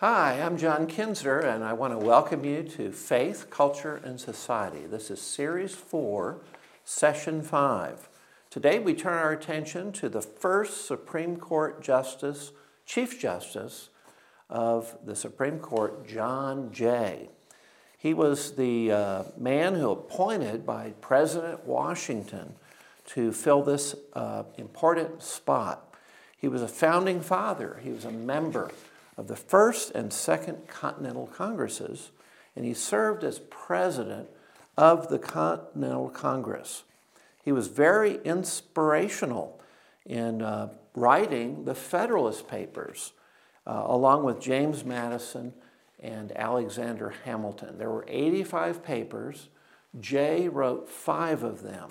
Hi, I'm John Kinzer, and I want to welcome you to Faith, Culture, and Society. This is Series 4, Session 5. Today we turn our attention to the first Supreme Court Justice, Chief Justice of the Supreme Court, John Jay. He was the uh, man who appointed by President Washington to fill this uh, important spot. He was a founding father, he was a member of the First and Second Continental Congresses, and he served as president of the Continental Congress. He was very inspirational in uh, writing the Federalist Papers, uh, along with James Madison and Alexander Hamilton. There were 85 papers. Jay wrote five of them.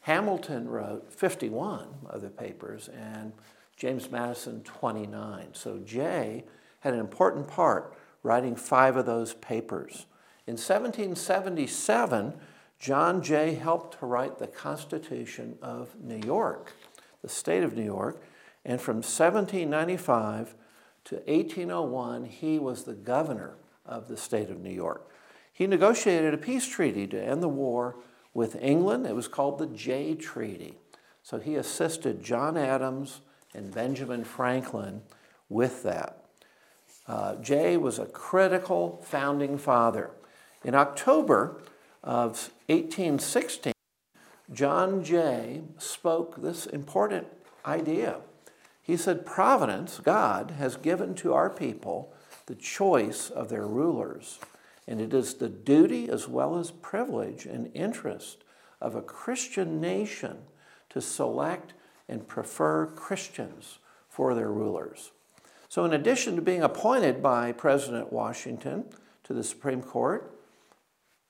Hamilton wrote 51 of the papers, and James Madison 29. So Jay had an important part writing five of those papers. In 1777, John Jay helped to write the Constitution of New York, the state of New York, and from 1795 to 1801, he was the governor of the state of New York. He negotiated a peace treaty to end the war with England. It was called the Jay Treaty. So he assisted John Adams and Benjamin Franklin with that. Uh, Jay was a critical founding father. In October of 1816, John Jay spoke this important idea. He said, Providence, God, has given to our people the choice of their rulers, and it is the duty as well as privilege and interest of a Christian nation to select and prefer Christians for their rulers. So, in addition to being appointed by President Washington to the Supreme Court,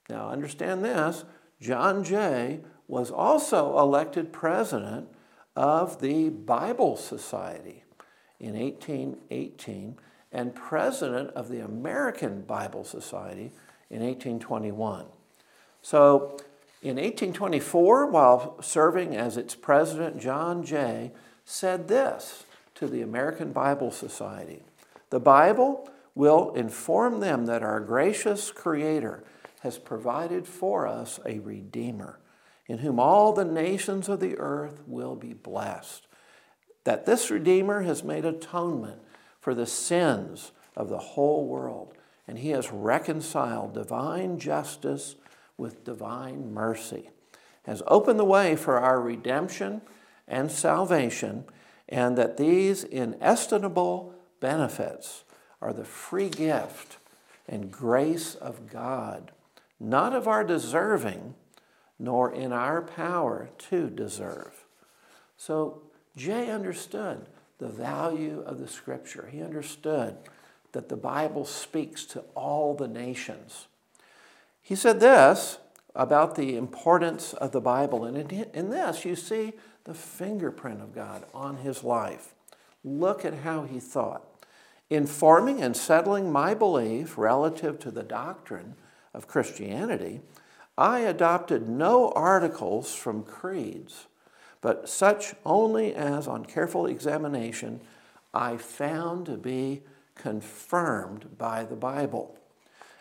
now understand this John Jay was also elected president of the Bible Society in 1818 and president of the American Bible Society in 1821. So, in 1824, while serving as its president, John Jay said this to the American Bible Society. The Bible will inform them that our gracious Creator has provided for us a Redeemer, in whom all the nations of the earth will be blessed. That this Redeemer has made atonement for the sins of the whole world, and he has reconciled divine justice with divine mercy, has opened the way for our redemption and salvation and that these inestimable benefits are the free gift and grace of God, not of our deserving, nor in our power to deserve. So Jay understood the value of the scripture. He understood that the Bible speaks to all the nations. He said this about the importance of the Bible, and in, this you see the fingerprint of God on his life. Look at how he thought. In forming and settling my belief relative to the doctrine of Christianity, I adopted no articles from creeds, but such only as on careful examination I found to be confirmed by the Bible.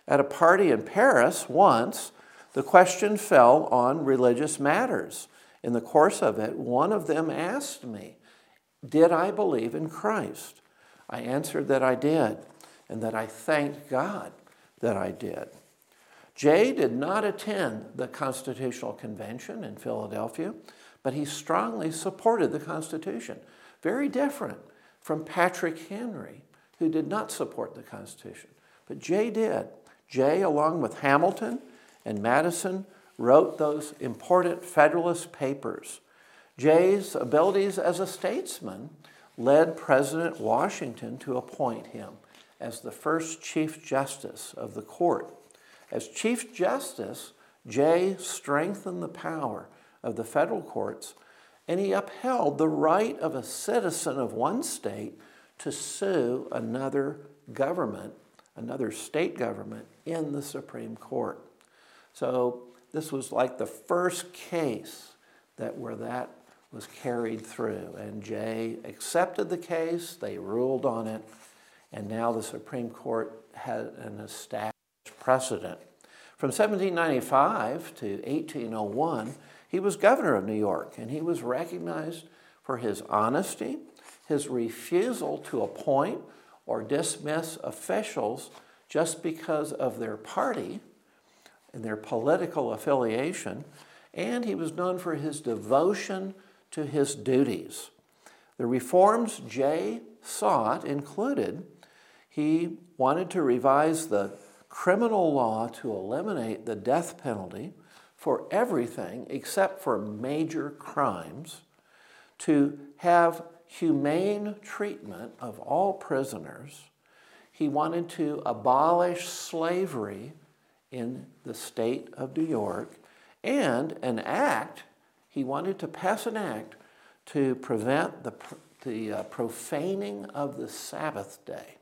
At a party in Paris once, the question fell on religious matters in the course of it, one of them asked me, Did I believe in Christ? I answered that I did, and that I thanked God that I did. Jay did not attend the Constitutional Convention in Philadelphia, but he strongly supported the Constitution. Very different from Patrick Henry, who did not support the Constitution. But Jay did. Jay, along with Hamilton and Madison, wrote those important Federalist Papers. Jay's abilities as a statesman led President Washington to appoint him as the first Chief Justice of the court. As Chief Justice, Jay strengthened the power of the federal courts and he upheld the right of a citizen of one state to sue another government, another state government, in the Supreme Court. So this was like the first case that where that was carried through. And Jay accepted the case, they ruled on it, and now the Supreme Court had an established precedent. From 1795 to 1801, he was governor of New York, and he was recognized for his honesty, his refusal to appoint or dismiss officials just because of their party and their political affiliation, and he was known for his devotion to his duties. The reforms Jay sought included he wanted to revise the criminal law to eliminate the death penalty for everything except for major crimes, to have humane treatment of all prisoners. He wanted to abolish slavery in the state of New York and an act, he wanted to pass an act to prevent the, the uh, profaning of the Sabbath day.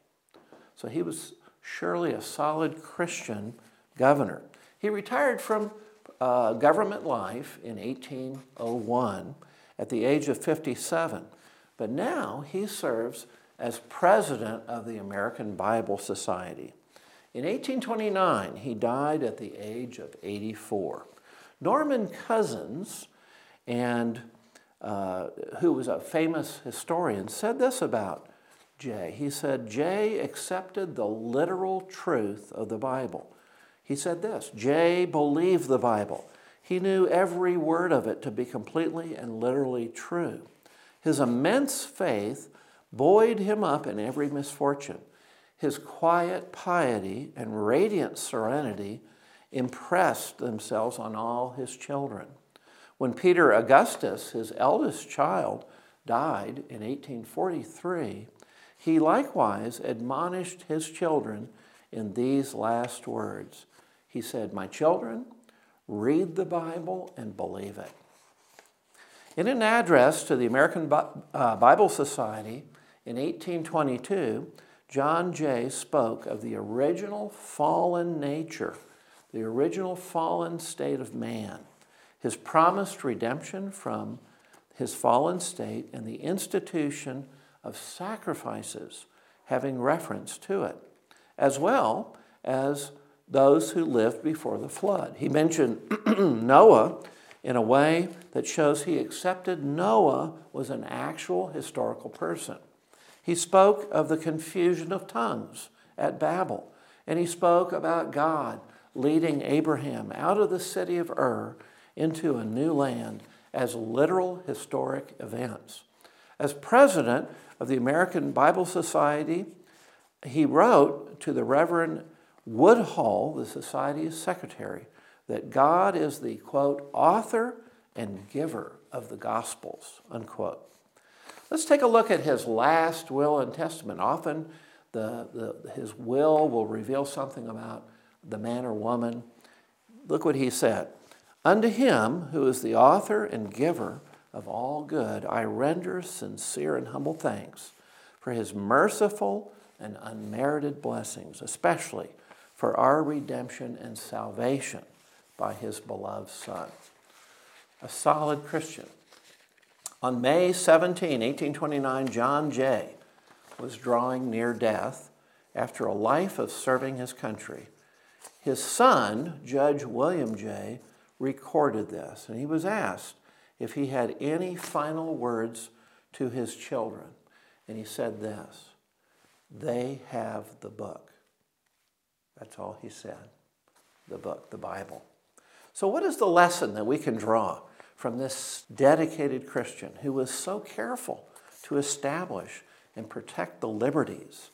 So he was surely a solid Christian governor. He retired from uh, government life in 1801 at the age of 57, but now he serves as president of the American Bible Society. In 1829, he died at the age of 84. Norman Cousins, and uh, who was a famous historian, said this about Jay. He said, Jay accepted the literal truth of the Bible. He said this Jay believed the Bible. He knew every word of it to be completely and literally true. His immense faith buoyed him up in every misfortune. His quiet piety and radiant serenity impressed themselves on all his children. When Peter Augustus, his eldest child, died in 1843, he likewise admonished his children in these last words. He said, My children, read the Bible and believe it. In an address to the American uh, Bible Society in 1822, John Jay spoke of the original fallen nature, the original fallen state of man, his promised redemption from his fallen state, and the institution of sacrifices having reference to it, as well as those who lived before the flood. He mentioned Noah in a way that shows he accepted Noah was an actual historical person. He spoke of the confusion of tongues at Babel, and he spoke about God leading Abraham out of the city of Ur into a new land as literal historic events. As president of the American Bible Society, he wrote to the Reverend Woodhull, the Society's secretary, that God is the, quote, author and giver of the Gospels, unquote. Let's take a look at his last will and testament. Often the, the, his will will reveal something about the man or woman. Look what he said Unto him who is the author and giver of all good, I render sincere and humble thanks for his merciful and unmerited blessings, especially for our redemption and salvation by his beloved Son. A solid Christian on May 17, 1829, John Jay was drawing near death after a life of serving his country. His son, Judge William Jay, recorded this, and he was asked if he had any final words to his children. And he said this They have the book. That's all he said the book, the Bible. So, what is the lesson that we can draw from this dedicated Christian who was so careful to establish and protect the liberties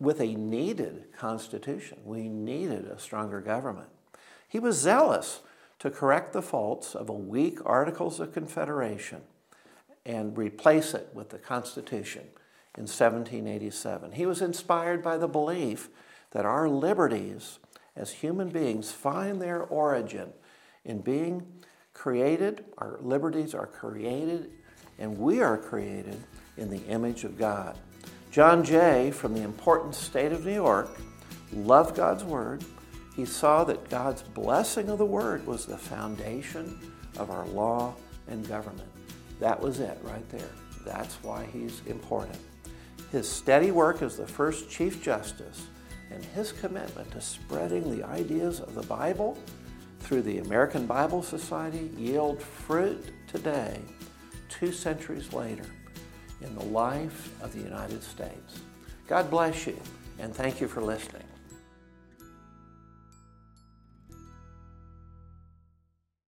with a needed constitution. We needed a stronger government. He was zealous to correct the faults of a weak Articles of Confederation and replace it with the Constitution in 1787. He was inspired by the belief that our liberties as human beings find their origin in being created, our liberties are created, and we are created in the image of God. John Jay, from the important state of New York, loved God's Word. He saw that God's blessing of the Word was the foundation of our law and government. That was it right there. That's why he's important. His steady work as the first Chief Justice and his commitment to spreading the ideas of the Bible through the American Bible Society yield fruit today, two centuries later, in the life of the United States. God bless you, and thank you for listening.